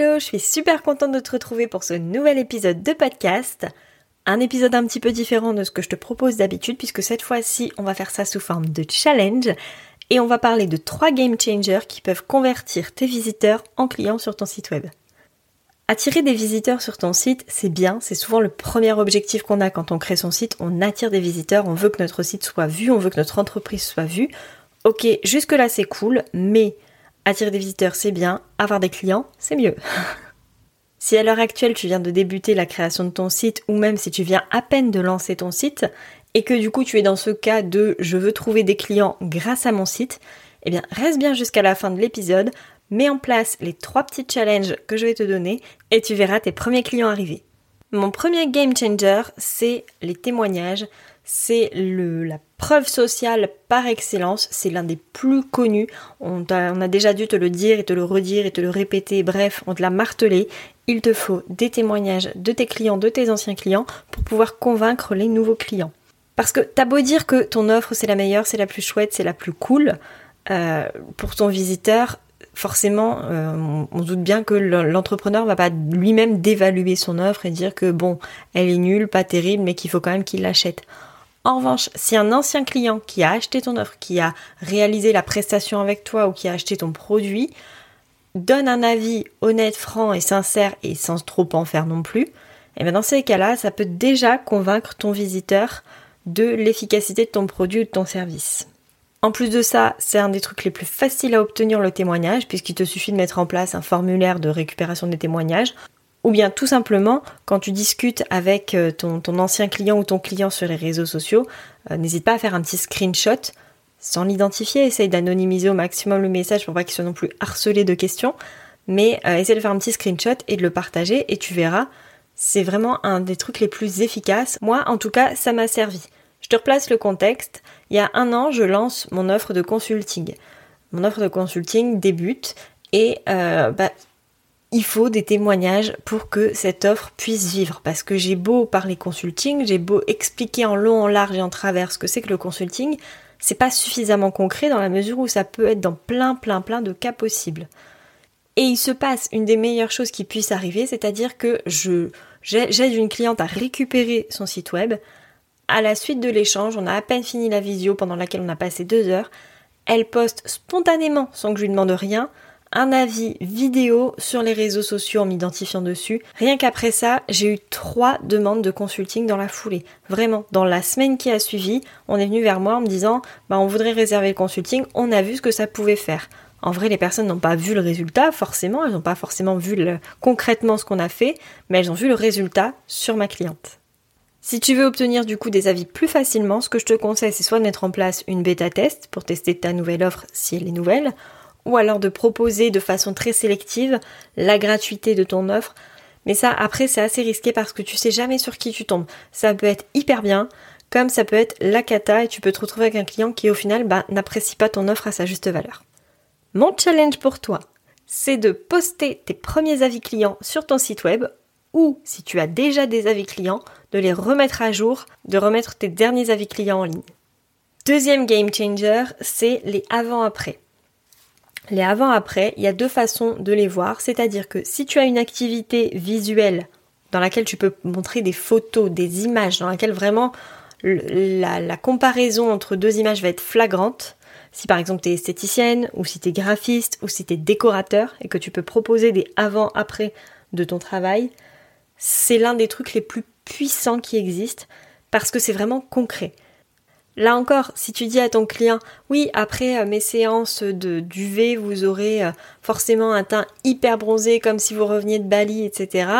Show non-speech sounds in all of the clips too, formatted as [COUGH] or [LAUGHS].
Hello, je suis super contente de te retrouver pour ce nouvel épisode de podcast. Un épisode un petit peu différent de ce que je te propose d'habitude puisque cette fois-ci on va faire ça sous forme de challenge et on va parler de trois game changers qui peuvent convertir tes visiteurs en clients sur ton site web. Attirer des visiteurs sur ton site, c'est bien, c'est souvent le premier objectif qu'on a quand on crée son site, on attire des visiteurs, on veut que notre site soit vu, on veut que notre entreprise soit vue. Ok, jusque là c'est cool, mais Attirer des visiteurs, c'est bien. Avoir des clients, c'est mieux. [LAUGHS] si à l'heure actuelle, tu viens de débuter la création de ton site, ou même si tu viens à peine de lancer ton site, et que du coup tu es dans ce cas de je veux trouver des clients grâce à mon site, eh bien reste bien jusqu'à la fin de l'épisode, mets en place les trois petits challenges que je vais te donner, et tu verras tes premiers clients arriver. Mon premier game changer, c'est les témoignages c'est la preuve sociale par excellence, c'est l'un des plus connus. On a, déjà dû te le dire et te le redire et te le répéter, bref, on te l'a martelé. Il te faut des témoignages de tes clients, de tes anciens clients, pour pouvoir convaincre les nouveaux clients. Parce que t'as beau dire que ton offre c'est la meilleure, c'est la plus chouette, c'est la plus cool, euh, pour ton visiteur, forcément, euh, on, doute bien que l'entrepreneur va pas lui-même dévaluer son offre et dire que bon, elle est nulle, pas terrible, mais qu'il faut quand même qu'il l'achète. En revanche, si un ancien client qui a acheté ton offre, qui a réalisé la prestation avec toi ou qui a acheté ton produit, donne un avis honnête, franc et sincère et sans trop en faire non plus, et eh bien dans ces cas-là, ça peut déjà convaincre ton visiteur de l'efficacité de ton produit ou de ton service. En plus de ça, c'est un des trucs les plus faciles à obtenir le témoignage, puisqu'il te suffit de mettre en place un formulaire de récupération des témoignages. Ou bien tout simplement, quand tu discutes avec euh, ton, ancien client ou ton client sur les réseaux sociaux, euh, n'hésite pas à faire un petit screenshot sans l'identifier, essaye d'anonymiser au maximum le message pour pas qu'il soit non plus harcelé de questions, mais euh, essaye de faire un petit screenshot et de le partager et tu verras, c'est vraiment un des trucs les plus efficaces. Moi, en tout cas, ça m'a servi. Je te replace le contexte. Il y a un an, je lance mon offre de consulting. Mon offre de consulting débute et bah, il faut des témoignages pour que cette offre puisse vivre. Parce que j'ai beau parler consulting, j'ai beau expliquer en long, en large et en travers ce que c'est que le consulting, c'est pas suffisamment concret dans la mesure où ça peut être dans plein, plein, plein de cas possibles. Et il se passe une des meilleures choses qui puisse arriver, c'est-à-dire que je j'aide une cliente à récupérer son site web. À la suite de l'échange, on a à peine fini la visio pendant laquelle on a passé deux heures. Elle poste spontanément, sans que je lui demande rien, un avis vidéo sur les réseaux sociaux en m'identifiant dessus. Rien qu'après ça, j'ai eu trois demandes de consulting dans la foulée. Vraiment, dans la semaine qui a suivi, on est venu vers moi en me disant bah on voudrait réserver le consulting, on a vu ce que ça pouvait faire. En vrai, les personnes n'ont pas vu le résultat, forcément, elles n'ont pas forcément vu concrètement ce qu'on a fait, mais elles ont vu le résultat sur ma cliente. Si tu veux obtenir du coup des avis plus facilement, ce que je te conseille, c'est soit de mettre en place une bêta test pour tester ta nouvelle offre si elle est nouvelle, ou alors de proposer de façon très sélective la gratuité de ton offre. Mais ça, après, c'est assez risqué parce que tu sais jamais sur qui tu tombes. Ça peut être hyper bien, comme ça peut être la cata et tu peux te retrouver avec un client qui au final bah, n'apprécie pas ton offre à sa juste valeur. Mon challenge pour toi, c'est de poster tes premiers avis clients sur ton site web ou si tu as déjà des avis clients, de les remettre à jour, de remettre tes derniers avis clients en ligne. Deuxième game changer, c'est les avant-après. Les avant-après, il y a deux façons de les voir, c'est-à-dire que si tu as une activité visuelle dans laquelle tu peux montrer des photos, des images, dans laquelle vraiment la, comparaison entre deux images va être flagrante, si par exemple tu es esthéticienne ou si tu es graphiste ou si tu es décorateur et que tu peux proposer des avant-après de ton travail, c'est l'un des trucs les plus puissants qui existent parce que c'est vraiment concret. Là encore, si tu dis à ton client, oui, après euh, mes séances de d'UV, vous aurez euh, forcément un teint hyper bronzé comme si vous reveniez de Bali, etc.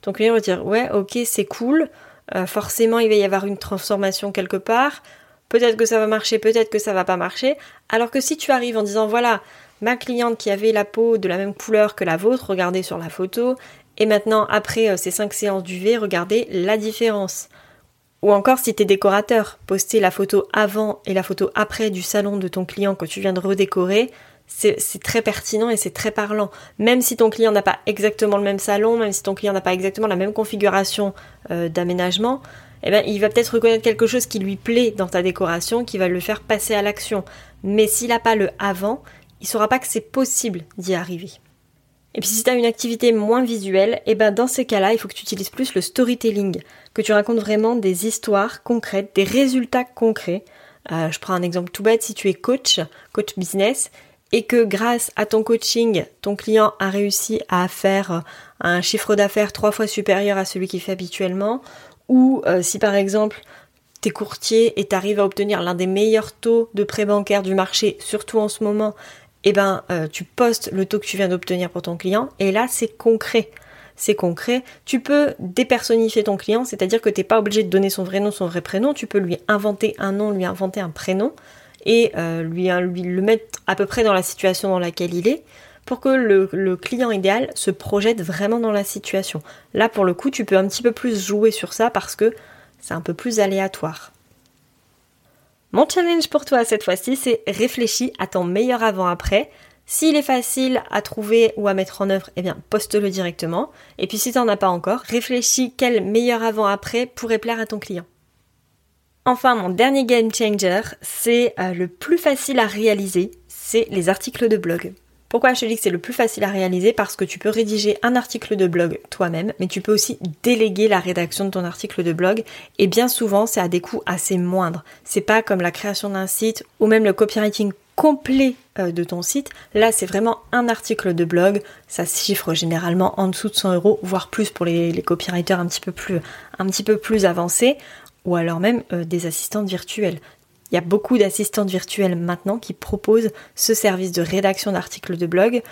Ton client va dire, ouais, ok, c'est cool. Euh, forcément, il va y avoir une transformation quelque part. peut-être que ça va marcher, peut-être que ça va pas marcher. Alors que si tu arrives en disant voilà, ma cliente qui avait la peau de la même couleur que la vôtre, regardez sur la photo, et maintenant après ces 5 séances d'UV, regardez la différence. Ou encore si tu es décorateur, poster la photo avant et la photo après du salon de ton client que tu viens de redécorer, c'est très pertinent et c'est très parlant. Même si ton client n'a pas exactement le même salon, même si ton client n'a pas exactement la même configuration euh, d'aménagement, eh ben, il va peut-être reconnaître quelque chose qui lui plaît dans ta décoration, qui va le faire passer à l'action. Mais s'il n'a pas le avant, il saura pas que c'est possible d'y arriver. Et puis si tu as une activité moins visuelle, eh ben dans ces cas-là, il faut que tu utilises plus le storytelling, que tu racontes vraiment des histoires concrètes, des résultats concrets. Euh, je prends un exemple tout bête, si tu es coach, coach business, et que grâce à ton coaching, ton client a réussi à faire un chiffre d'affaires trois fois supérieur à celui qu'il fait habituellement, ou euh, si par exemple t'es courtier et t'arrives à obtenir l'un des meilleurs taux de prêt bancaire du marché, surtout en ce moment, eh ben euh, tu postes le taux que tu viens d'obtenir pour ton client et là c'est concret. C'est concret. Tu peux dépersonnifier ton client, c'est-à-dire que t'es pas obligé de donner son vrai nom, son vrai prénom. Tu peux lui inventer un nom, lui inventer un prénom et euh, lui, lui le mettre à peu près dans la situation dans laquelle il est pour que le, client idéal se projette vraiment dans la situation. Là, pour le coup, tu peux un petit peu plus jouer sur ça parce que c'est un peu plus aléatoire. Mon challenge pour toi cette fois-ci, c'est réfléchis à ton meilleur avant-après. S'il est facile à trouver ou à mettre en œuvre, eh bien, poste-le directement. Et puis si tu n'en as pas encore, réfléchis quel meilleur avant-après pourrait plaire à ton client. Enfin, mon dernier game changer, c'est euh, le plus facile à réaliser, c'est les articles de blog. Pourquoi je te dis que c'est le plus facile à réaliser Parce que tu peux rédiger un article de blog toi-même, mais tu peux aussi déléguer la rédaction de ton article de blog. Et bien souvent, c'est à des coûts assez moindres. C'est pas comme la création d'un site ou même le copywriting complet euh, de ton site. Là, c'est vraiment un article de blog. Ça se chiffre généralement en dessous de 100 euros, voire plus pour les, copywriters un petit peu plus, un petit peu plus avancés ou alors même euh, des assistantes virtuelles. Il y a beaucoup d'assistantes virtuelles maintenant qui proposent ce service de rédaction d'articles de blog,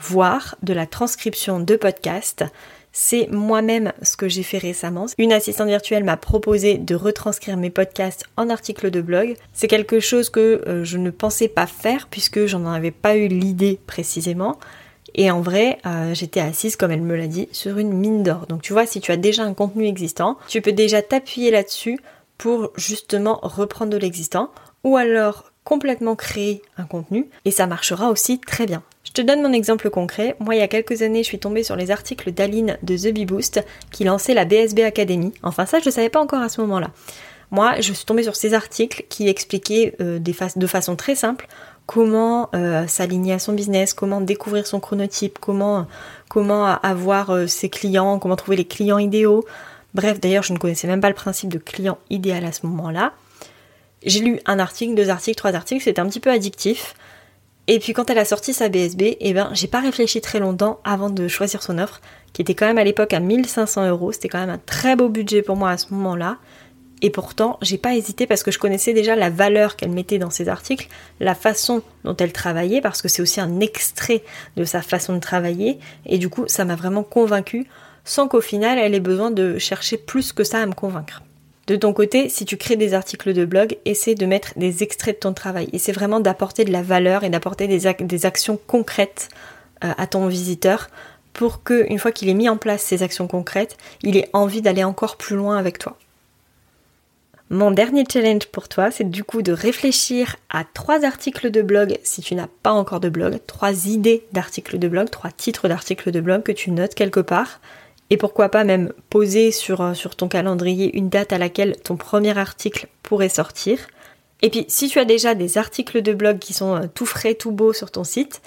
voire de la transcription de podcasts. C'est moi-même ce que j'ai fait récemment. Une assistante virtuelle m'a proposé de retranscrire mes podcasts en articles de blog. C'est quelque chose que euh, je ne pensais pas faire puisque j'en avais pas eu l'idée précisément. Et en vrai, euh, j'étais assise, comme elle me l'a dit, sur une mine d'or. Donc tu vois, si tu as déjà un contenu existant, tu peux déjà t'appuyer là-dessus pour justement reprendre de l'existant ou alors complètement créer un contenu et ça marchera aussi très bien. Je te donne mon exemple concret. Moi, il y a quelques années, je suis tombée sur les articles d'Aline de The Bee Boost qui lançait la BSB Academy. Enfin, ça, je ne savais pas encore à ce moment-là. Moi, je suis tombée sur ces articles qui expliquaient euh, de façon très simple comment euh, s'aligner à son business, comment découvrir son chronotype, comment, avoir euh, ses clients, comment trouver les clients idéaux, Bref, d'ailleurs, je ne connaissais même pas le principe de client idéal à ce moment-là. J'ai lu un article, deux articles, trois articles, c'était un petit peu addictif. Et puis quand elle a sorti sa BSB, eh ben, j'ai pas réfléchi très longtemps avant de choisir son offre, qui était quand même à l'époque à 1500 euros. C'était quand même un très beau budget pour moi à ce moment-là. Et pourtant, j'ai pas hésité parce que je connaissais déjà la valeur qu'elle mettait dans ses articles, la façon dont elle travaillait, parce que c'est aussi un extrait de sa façon de travailler. Et du coup, ça m'a vraiment convaincue sans qu'au final elle ait besoin de chercher plus que ça à me convaincre. De ton côté, si tu crées des articles de blog, essaie de mettre des extraits de ton travail. C'est vraiment d'apporter de la valeur et d'apporter des, actions concrètes euh, à ton visiteur pour que, une fois qu'il ait mis en place ces actions concrètes, il ait envie d'aller encore plus loin avec toi. Mon dernier challenge pour toi, c'est du coup de réfléchir à trois articles de blog si tu n'as pas encore de blog, trois idées d'articles de blog, trois titres d'articles de blog que tu notes quelque part et pourquoi pas même poser sur, euh, sur ton calendrier une date à laquelle ton premier article pourrait sortir. Et puis si tu as déjà des articles de blog qui sont euh, tout frais, tout beaux sur ton site,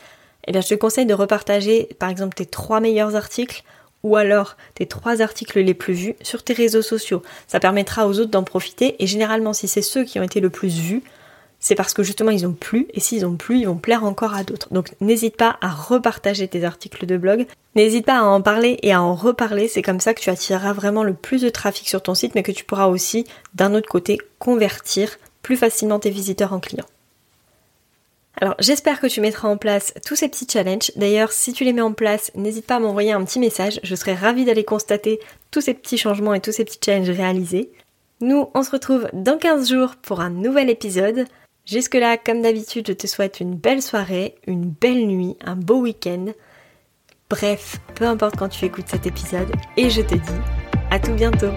eh je te conseille de repartager par exemple tes trois meilleurs articles ou alors tes trois articles les plus vus sur tes réseaux sociaux. Ça permettra aux autres d'en profiter et généralement si c'est ceux qui ont été le plus vus, c'est parce que justement ils ont plu et s'ils ont plu, ils vont plaire encore à d'autres. Donc n'hésite pas à repartager tes articles de blog, n'hésite pas à en parler et à en reparler, c'est comme ça que tu attireras vraiment le plus de trafic sur ton site mais que tu pourras aussi d'un autre côté convertir plus facilement tes visiteurs en clients. Alors j'espère que tu mettras en place tous ces petits challenges. D'ailleurs, si tu les mets en place, n'hésite pas à m'envoyer un petit message. Je serai ravie d'aller constater tous ces petits changements et tous ces petits challenges réalisés. Nous, on se retrouve dans 15 jours pour un nouvel épisode. Jusque-là, comme d'habitude, je te souhaite une belle soirée, une belle nuit, un beau week-end. Bref, peu importe quand tu écoutes cet épisode, et je te dis à tout bientôt